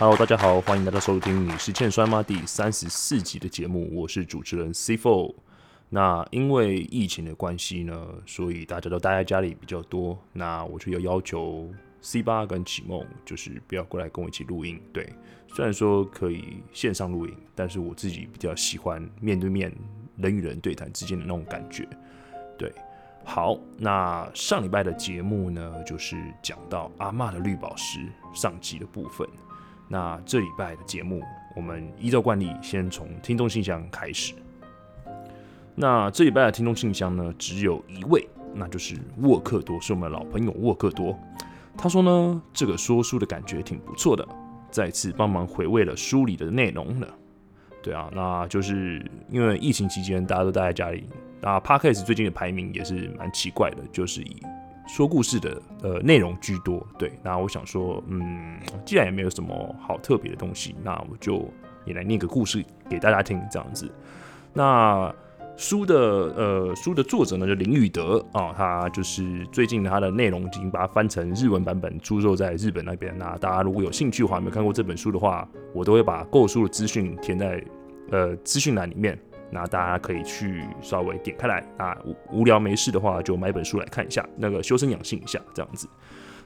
Hello，大家好，欢迎大家收听《你是欠摔吗》第三十四集的节目，我是主持人 C Four。那因为疫情的关系呢，所以大家都待在家里比较多，那我就要要求 C 八跟启梦，就是不要过来跟我一起录音。对，虽然说可以线上录音，但是我自己比较喜欢面对面人与人对谈之间的那种感觉。对，好，那上礼拜的节目呢，就是讲到阿嬷的绿宝石上集的部分。那这礼拜的节目，我们依照惯例，先从听众信箱开始。那这礼拜的听众信箱呢，只有一位，那就是沃克多，是我们老朋友沃克多。他说呢，这个说书的感觉挺不错的，再次帮忙回味了书里的内容了。对啊，那就是因为疫情期间大家都待在家里，那 Podcast 最近的排名也是蛮奇怪的，就是以说故事的呃内容居多。对，那我想说，嗯，既然也没有什么好特别的东西，那我就也来念个故事给大家听，这样子。那书的呃书的作者呢，就林宇德啊，他就是最近他的内容已经把它翻成日文版本，出售在日本那边。那大家如果有兴趣的话，没有看过这本书的话，我都会把购书的资讯填在呃资讯栏里面，那大家可以去稍微点开来，那无无聊没事的话，就买本书来看一下，那个修身养性一下这样子。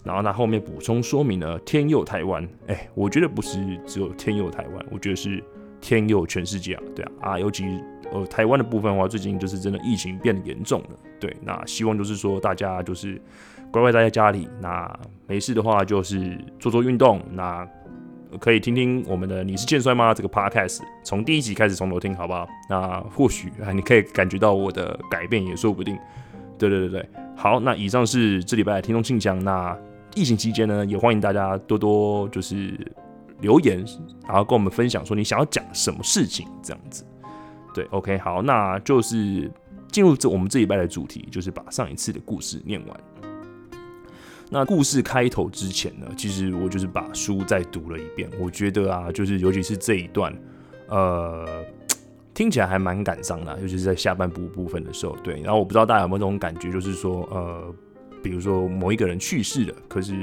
然后他后面补充说明呢，天佑台湾，哎，我觉得不是只有天佑台湾，我觉得是天佑全世界啊，对啊啊，尤其。呃，台湾的部分的话，最近就是真的疫情变得严重了。对，那希望就是说大家就是乖乖待在家里，那没事的话就是做做运动，那可以听听我们的《你是健帅吗》这个 podcast，从第一集开始从头听，好不好？那或许啊，你可以感觉到我的改变也说不定。对对对对，好，那以上是这礼拜的听众信箱。那疫情期间呢，也欢迎大家多多就是留言，然后跟我们分享说你想要讲什么事情，这样子。对，OK，好，那就是进入这我们这一拜的主题，就是把上一次的故事念完。那故事开头之前呢，其实我就是把书再读了一遍。我觉得啊，就是尤其是这一段，呃，听起来还蛮感伤的，尤其是在下半部部分的时候。对，然后我不知道大家有没有这种感觉，就是说，呃，比如说某一个人去世了，可是。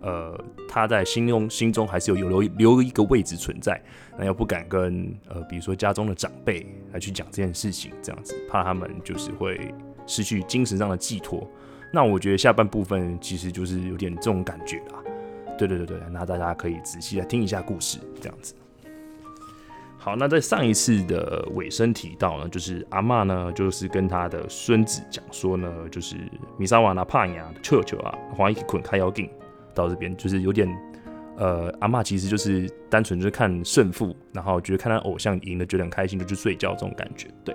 呃，他在心中心中还是有有留留一个位置存在，那又不敢跟呃，比如说家中的长辈来去讲这件事情，这样子怕他们就是会失去精神上的寄托。那我觉得下半部分其实就是有点这种感觉啦。对对对对，那大家可以仔细来听一下故事，这样子。好，那在上一次的尾声提到呢，就是阿妈呢，就是跟他的孙子讲说呢，就是米沙瓦纳帕亚的球球啊，黄一捆开腰劲。到这边就是有点，呃，阿妈其实就是单纯就是看胜负，然后觉得看他偶像赢了觉得很开心，就去睡觉这种感觉。对，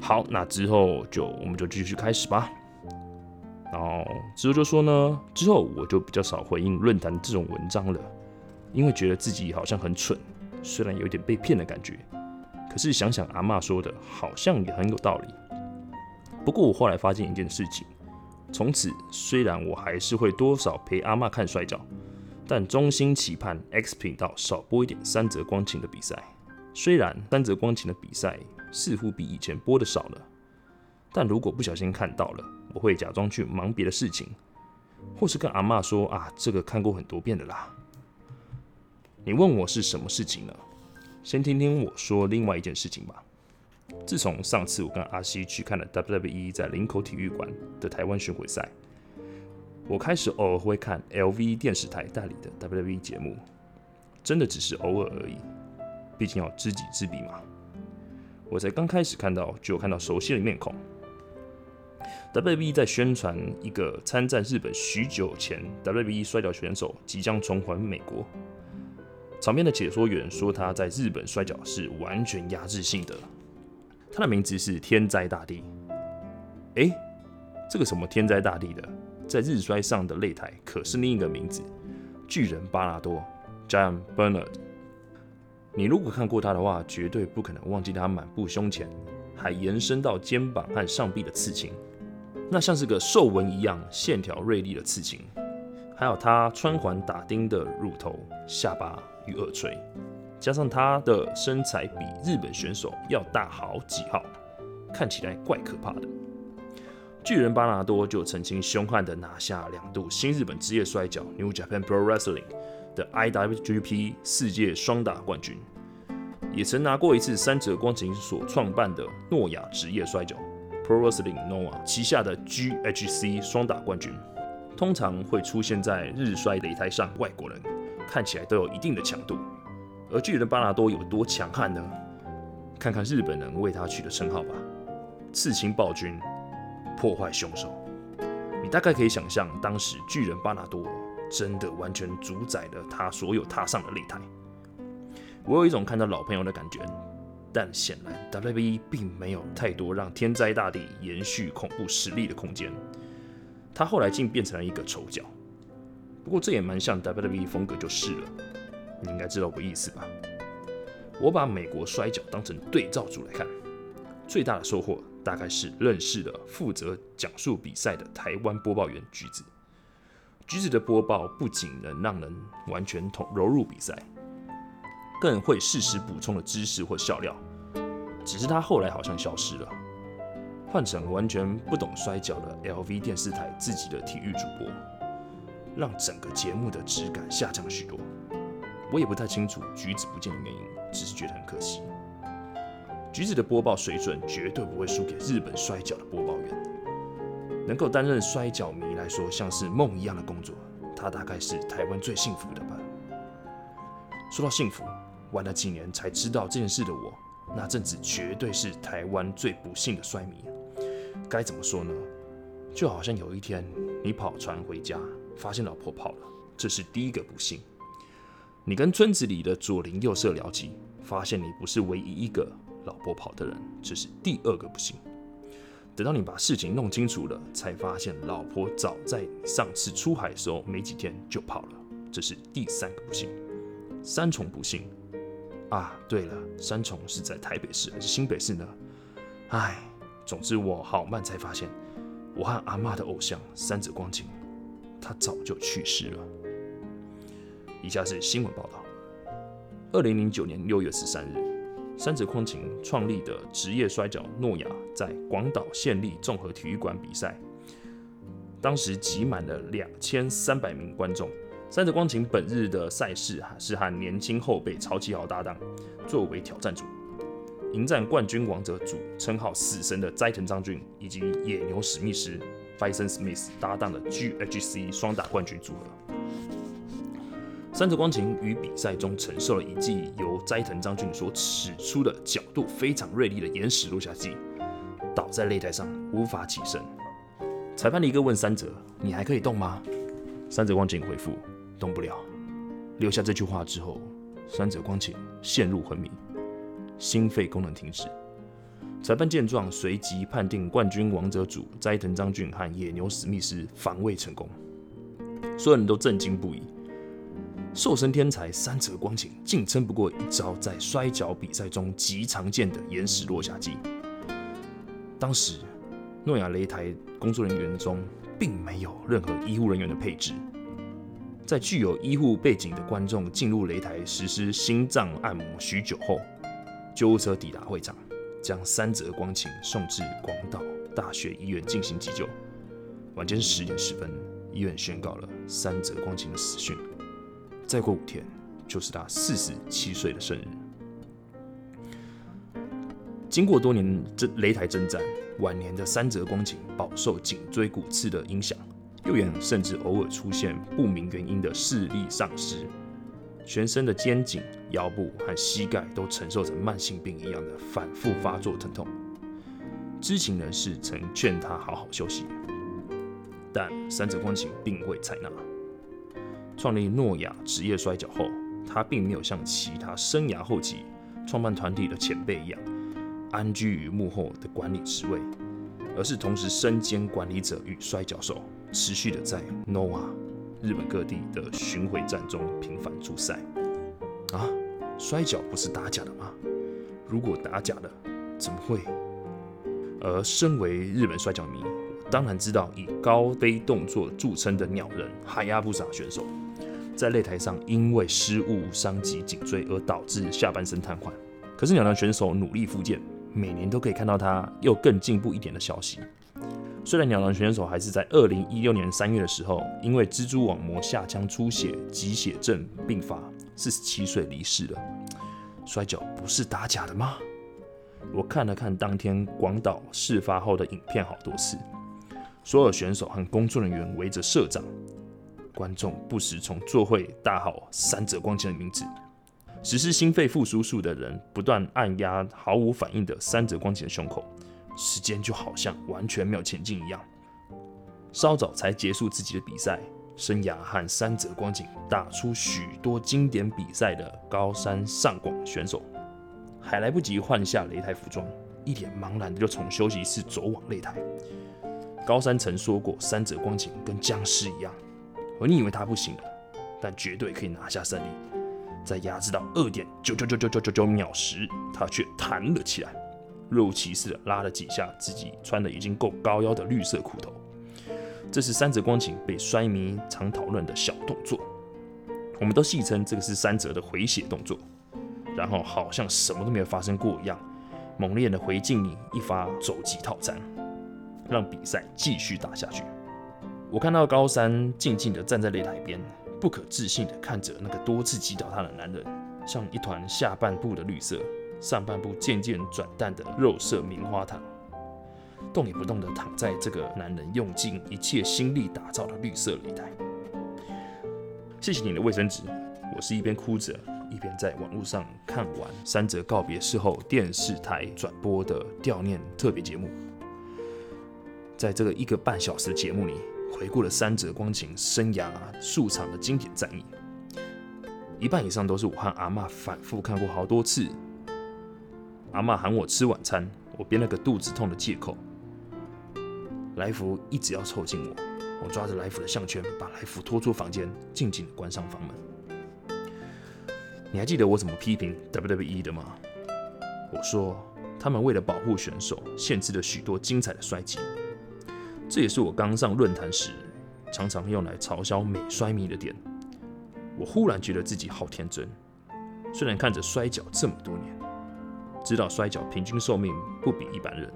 好，那之后就我们就继续开始吧。然后之后就说呢，之后我就比较少回应论坛这种文章了，因为觉得自己好像很蠢，虽然有点被骗的感觉，可是想想阿妈说的，好像也很有道理。不过我后来发现一件事情。从此，虽然我还是会多少陪阿妈看摔跤，但衷心期盼 X 频道少播一点三泽光晴的比赛。虽然三泽光晴的比赛似乎比以前播的少了，但如果不小心看到了，我会假装去忙别的事情，或是跟阿妈说啊，这个看过很多遍的啦。你问我是什么事情呢？先听听我说另外一件事情吧。自从上次我跟阿西去看了 WWE 在林口体育馆的台湾巡回赛，我开始偶尔会看 LV 电视台代理的 WWE 节目，真的只是偶尔而已。毕竟要知己知彼嘛。我才刚开始看到，就有看到熟悉的面孔。WWE 在宣传一个参战日本许久前 WWE 摔跤选手即将重返美国，场边的解说员说他在日本摔跤是完全压制性的。他的名字是天灾大地。哎，这个什么天灾大地的，在日衰上的擂台可是另一个名字——巨人巴拉多 （Giant Bernard）。你如果看过他的话，绝对不可能忘记他满布胸前还延伸到肩膀和上臂的刺青，那像是个兽纹一样线条锐利的刺青，还有他穿环打钉的乳头、下巴与耳垂。加上他的身材比日本选手要大好几号，看起来怪可怕的。巨人巴拿多就曾经凶悍地拿下两度新日本职业摔角 New Japan Pro Wrestling 的 IWGP 世界双打冠军，也曾拿过一次三泽光晴所创办的诺亚职业摔角 Pro Wrestling Noah 旗下的 GHC 双打冠军。通常会出现在日摔擂台上，外国人看起来都有一定的强度。而巨人巴纳多有多强悍呢？看看日本人为他取的称号吧：刺青暴君、破坏凶手。你大概可以想象，当时巨人巴纳多真的完全主宰了他所有踏上的擂台。我有一种看到老朋友的感觉，但显然 WWE 并没有太多让天灾大地延续恐怖实力的空间。他后来竟变成了一个丑角。不过这也蛮像 WWE 风格就是了。你应该知道我意思吧？我把美国摔跤当成对照组来看，最大的收获大概是认识了负责讲述比赛的台湾播报员橘子。橘子的播报不仅能让人完全投融入比赛，更会适时补充了知识或笑料。只是他后来好像消失了，换成完全不懂摔跤的 LV 电视台自己的体育主播，让整个节目的质感下降了许多。我也不太清楚橘子不见的原因，只是觉得很可惜。橘子的播报水准绝对不会输给日本摔跤的播报员。能够担任摔跤迷来说像是梦一样的工作，他大概是台湾最幸福的吧。说到幸福，玩了几年才知道这件事的我，那阵子绝对是台湾最不幸的衰迷。该怎么说呢？就好像有一天你跑船回家，发现老婆跑了，这是第一个不幸。你跟村子里的左邻右舍聊起，发现你不是唯一一个老婆跑的人，这是第二个不幸。等到你把事情弄清楚了，才发现老婆早在上次出海的时候没几天就跑了，这是第三个不幸。三重不幸啊！对了，三重是在台北市还是新北市呢？唉，总之我好慢才发现，我和阿妈的偶像三泽光晴，他早就去世了。以下是新闻报道：二零零九年六月十三日，三泽光晴创立的职业摔角诺亚在广岛县立综合体育馆比赛，当时挤满了两千三百名观众。三泽光晴本日的赛事是和年轻后辈曹启豪搭档，作为挑战组，迎战冠军王者组称号死神的斋藤章俊以及野牛史密斯 f i s o n Smith） 搭档的 GHC 双打冠军组合。三泽光晴于比赛中承受了一记由斋藤章俊所使出的角度非常锐利的岩石落下击，倒在擂台上无法起身。裁判的一个问三泽：“你还可以动吗？”三泽光晴回复：“动不了。”留下这句话之后，三泽光晴陷入昏迷，心肺功能停止。裁判见状，随即判定冠军王者组斋藤章俊和野牛史密斯防卫成功，所有人都震惊不已。瘦身天才三泽光晴竟撑不过一招在摔跤比赛中极常见的岩石落下击。当时诺亚擂台工作人员中并没有任何医护人员的配置，在具有医护背景的观众进入擂台实施心脏按摩许久后，救护车抵达会场，将三泽光晴送至广岛大学医院进行急救。晚间十点十分，医院宣告了三泽光晴的死讯。再过五天，就是他四十七岁的生日。经过多年这擂台征战，晚年的三泽光晴饱受颈椎骨刺的影响，右眼甚至偶尔出现不明原因的视力丧失，全身的肩颈、腰部和膝盖都承受着慢性病一样的反复发作疼痛。知情人士曾劝他好好休息，但三泽光晴并未采纳。创立诺亚职业摔跤后，他并没有像其他生涯后期创办团体的前辈一样安居于幕后的管理职位，而是同时身兼管理者与摔跤手，持续的在 noa 日本各地的巡回战中频繁出赛。啊，摔跤不是打假的吗？如果打假的，怎么会？而身为日本摔跤迷，当然知道以高飞动作著称的鸟人海亚布萨选手。在擂台上因为失误伤及颈椎而导致下半身瘫痪，可是鸟人选手努力复健，每年都可以看到他又更进步一点的消息。虽然鸟人选手还是在二零一六年三月的时候，因为蜘蛛网膜下腔出血、急血症并发，四十七岁离世了。摔跤不是打假的吗？我看了看当天广岛事发后的影片好多次，所有选手和工作人员围着社长，观众不时从座位大吼三泽光晴的名字。实施心肺复苏术的人不断按压毫无反应的三泽光晴的胸口。时间就好像完全没有前进一样。稍早才结束自己的比赛生涯，和三泽光景打出许多经典比赛的高山上广选手，还来不及换下擂台服装，一脸茫然的就从休息室走往擂台。高山曾说过，三泽光景跟僵尸一样，而你以为他不行了，但绝对可以拿下胜利。在压制到二点九九九九九九九秒时，他却弹了起来。若无其事的拉了几下自己穿的已经够高腰的绿色裤头，这是三泽光景被摔迷常讨论的小动作，我们都戏称这个是三泽的回血动作。然后好像什么都没有发生过一样，猛烈的回敬你一发肘击套餐，让比赛继续打下去。我看到高山静静的站在擂台边，不可置信的看着那个多次击倒他的男人，像一团下半部的绿色。上半部渐渐转淡的肉色棉花糖，动也不动地躺在这个男人用尽一切心力打造的绿色擂台。谢谢你的卫生纸。我是一边哭着，一边在网络上看完三泽告别事后电视台转播的悼念特别节目。在这个一个半小时的节目里，回顾了三泽光景生涯数场的经典战役，一半以上都是我和阿妈反复看过好多次。阿妈喊我吃晚餐，我编了个肚子痛的借口。来福一直要凑近我，我抓着来福的项圈，把来福拖出房间，静静关上房门。你还记得我怎么批评 WWE 的吗？我说他们为了保护选手，限制了许多精彩的摔技。这也是我刚上论坛时常常用来嘲笑美摔迷的点。我忽然觉得自己好天真，虽然看着摔跤这么多年。知道摔跤平均寿命不比一般人，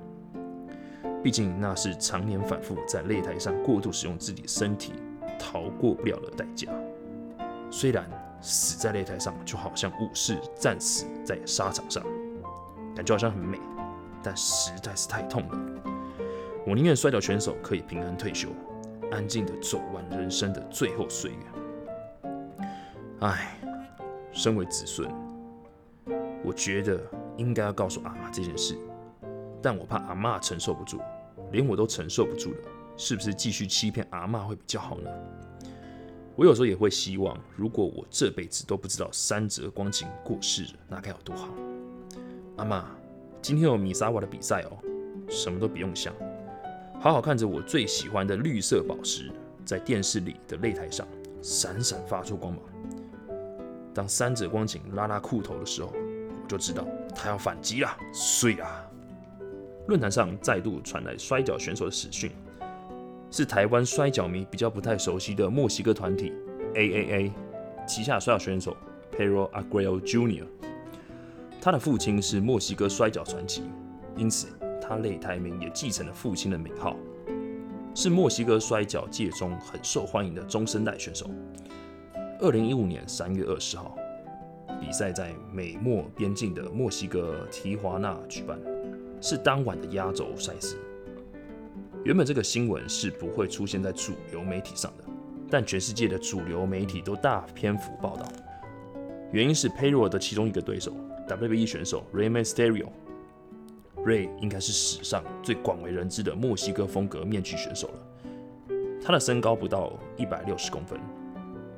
毕竟那是常年反复在擂台上过度使用自己身体逃过不了的代价。虽然死在擂台上就好像武士战死在沙场上，感觉好像很美，但实在是太痛了。我宁愿摔跤选手可以平安退休，安静的走完人生的最后岁月。唉，身为子孙，我觉得。应该要告诉阿妈这件事，但我怕阿妈承受不住，连我都承受不住了，是不是继续欺骗阿妈会比较好呢？我有时候也会希望，如果我这辈子都不知道三泽光景过世了，那该有多好。阿妈，今天有米沙瓦的比赛哦，什么都不用想，好好看着我最喜欢的绿色宝石在电视里的擂台上闪闪发出光芒。当三泽光景拉拉裤头的时候。我就知道他要反击了，碎啊。论坛上再度传来摔跤选手的死讯，是台湾摔跤迷比较不太熟悉的墨西哥团体 AAA 旗下摔跤选手 Pero Aguirre Jr。他的父亲是墨西哥摔跤传奇，因此他擂台名也继承了父亲的名号，是墨西哥摔跤界中很受欢迎的中生代选手。二零一五年三月二十号。比赛在美墨边境的墨西哥提华纳举办，是当晚的压轴赛事。原本这个新闻是不会出现在主流媒体上的，但全世界的主流媒体都大篇幅报道。原因是 p a y r o 的其中一个对手 WWE 选手 Ray Mysterio，Ray 应该是史上最广为人知的墨西哥风格面具选手了。他的身高不到一百六十公分。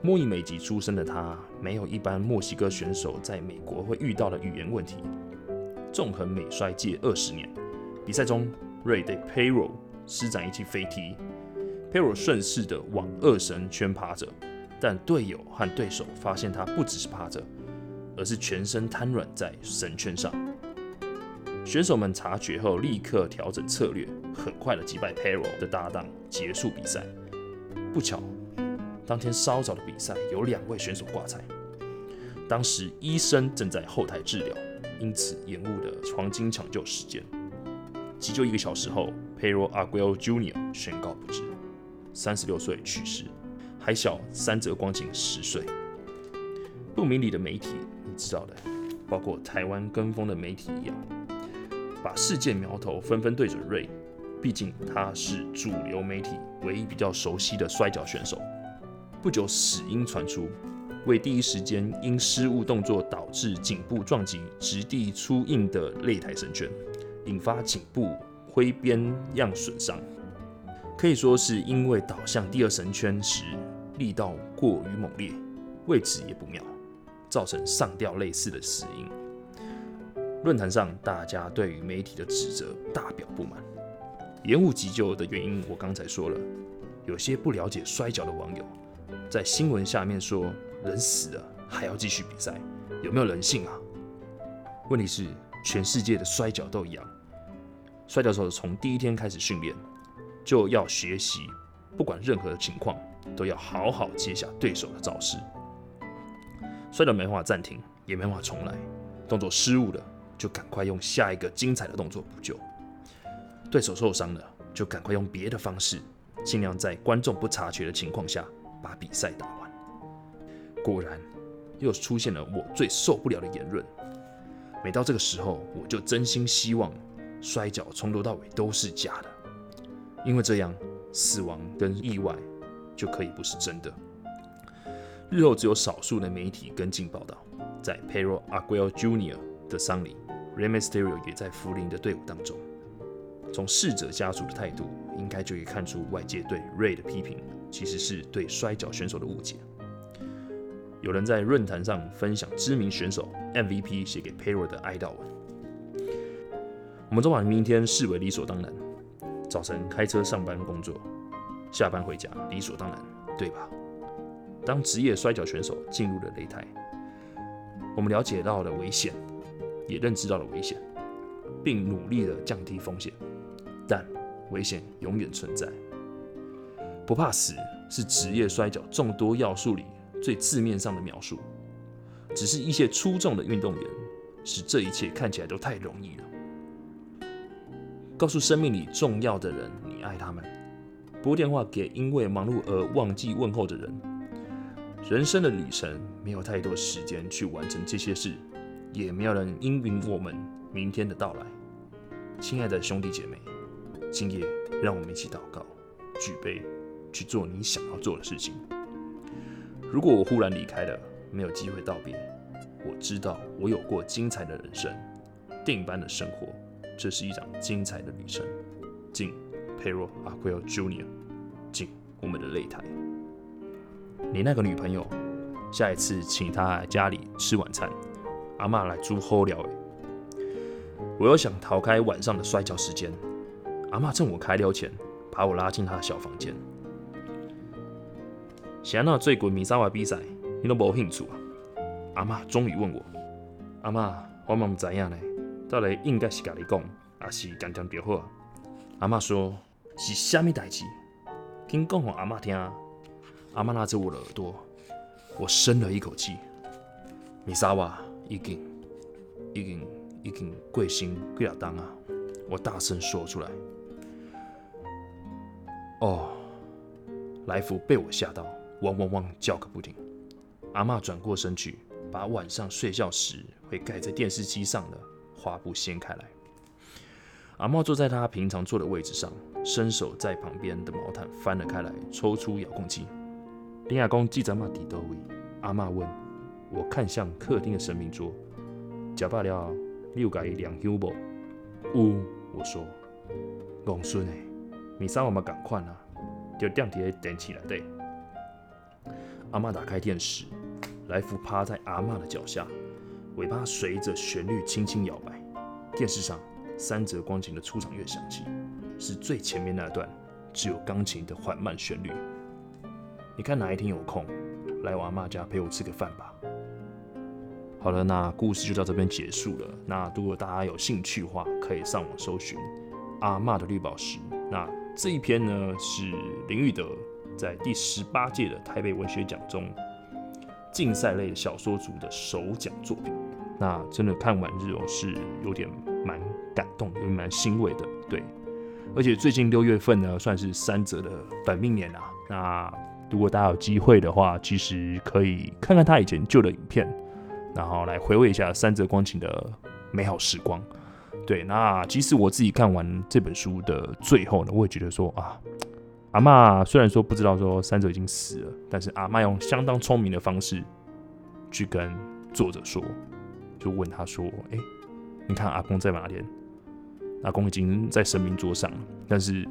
墨裔美籍出身的他，没有一般墨西哥选手在美国会遇到的语言问题。纵横美摔界二十年，比赛中瑞对 Pero 施展一记飞踢，Pero 顺势的往二神圈趴着，但队友和对手发现他不只是趴着，而是全身瘫软在神圈上。选手们察觉后立刻调整策略，很快的击败 Pero 的搭档，结束比赛。不巧。当天稍早的比赛有两位选手挂彩，当时医生正在后台治疗，因此延误了黄金抢救时间。急救一个小时后，Pero Aguirre Jr. 宣告不治，三十六岁去世，还小三泽光景十岁。不明理的媒体，你知道的，包括台湾跟风的媒体一样，把事件苗头纷纷对准瑞，毕竟他是主流媒体唯一比较熟悉的摔跤选手。不久，死因传出，为第一时间因失误动作导致颈部撞击直地出印的擂台神圈，引发颈部挥鞭样损伤，可以说是因为倒向第二神圈时力道过于猛烈，位置也不妙。造成上吊类似的死因。论坛上，大家对于媒体的指责大表不满。延误急救的原因，我刚才说了。有些不了解摔跤的网友，在新闻下面说人死了还要继续比赛，有没有人性啊？问题是，全世界的摔跤都一样。摔跤手从第一天开始训练，就要学习，不管任何情况，都要好好接下对手的招式。摔跤没办法暂停，也没办法重来。动作失误了，就赶快用下一个精彩的动作补救。对手受伤了，就赶快用别的方式，尽量在观众不察觉的情况下把比赛打完。果然，又出现了我最受不了的言论。每到这个时候，我就真心希望摔跤从头到尾都是假的，因为这样死亡跟意外就可以不是真的。日后只有少数的媒体跟进报道，在 p e r o Aguirre Jr. 的丧礼，Ray Mysterio 也在福林的队伍当中。从逝者家属的态度，应该就可以看出外界对 Ray 的批评，其实是对摔跤选手的误解。有人在论坛上分享知名选手 MVP 写给 Pedro 的哀悼文。我们都把明天视为理所当然，早晨开车上班工作，下班回家理所当然，对吧？当职业摔跤选手进入了擂台，我们了解到了危险，也认知到了危险，并努力的降低风险。但危险永远存在。不怕死是职业摔跤众多要素里最字面上的描述。只是一些出众的运动员，使这一切看起来都太容易了。告诉生命里重要的人你爱他们，拨电话给因为忙碌而忘记问候的人。人生的旅程没有太多时间去完成这些事，也没有人应允我们明天的到来。亲爱的兄弟姐妹，今夜让我们一起祷告，举杯，去做你想要做的事情。如果我忽然离开了，没有机会道别，我知道我有过精彩的人生，电影般的生活，这是一场精彩的旅程。敬 Pedro Aguirre Jr.，敬我们的擂台。你那个女朋友，下一次请她来家里吃晚餐，阿妈来煮好料。我又想逃开晚上的摔跤时间，阿妈趁我开溜前，把我拉进她的小房间。想那最近米沙瓦比赛，你都无兴趣啊？阿妈终于问我，阿妈，我嘛唔知影呢，到底应该是甲你讲，还是讲讲别话？阿妈说，是虾米代志？听讲给阿妈听。阿妈拉着我的耳朵，我深了一口气。米沙瓦已经、已经、已经贵姓贵了当啊！我大声说出来。哦，来福被我吓到，汪汪汪叫个不停。阿妈转过身去，把晚上睡觉时会盖在电视机上的花布掀开来。阿妈坐在她平常坐的位置上，伸手在旁边的毛毯翻了开来，抽出遥控器。林亚公记者嘛？底多位？阿妈问。我看向客厅的神明桌，食罢了，你有甲伊量休无？我说。公孙诶，米三我们赶快啊，就点伫电视内底。阿妈打开电视，来福趴在阿妈的脚下，尾巴随着旋律轻轻摇摆。电视上三泽光景的出场乐响起，是最前面那段，只有钢琴的缓慢旋律。你看哪一天有空来我阿妈家陪我吃个饭吧。好了，那故事就到这边结束了。那如果大家有兴趣的话，可以上网搜寻阿妈的绿宝石。那这一篇呢是林玉德在第十八届的台北文学奖中竞赛类小说组的首奖作品。那真的看完日哦是有点蛮感动，有蛮欣慰的。对，而且最近六月份呢，算是三泽的本命年啊。那如果大家有机会的话，其实可以看看他以前旧的影片，然后来回味一下三泽光晴的美好时光。对，那即使我自己看完这本书的最后呢，我也觉得说啊，阿妈虽然说不知道说三泽已经死了，但是阿妈用相当聪明的方式去跟作者说，就问他说：“哎，你看阿公在哪里？阿公已经在神明桌上了，但是。”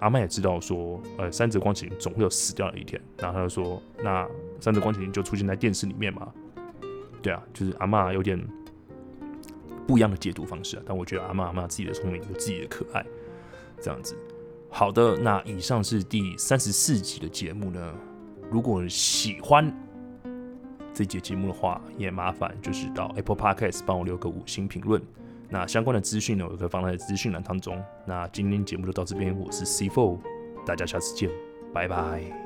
阿妈也知道说，呃，三泽光晴总会有死掉的一天，然后他就说，那三泽光晴就出现在电视里面嘛？对啊，就是阿妈有点不一样的解读方式啊。但我觉得阿妈阿妈自己的聪明，有自己的可爱，这样子。好的，那以上是第三十四集的节目呢。如果喜欢这节节目的话，也麻烦就是到 Apple Podcast 帮我留个五星评论。那相关的资讯呢，我会放在资讯栏当中。那今天节目就到这边，我是 C Four，大家下次见，拜拜。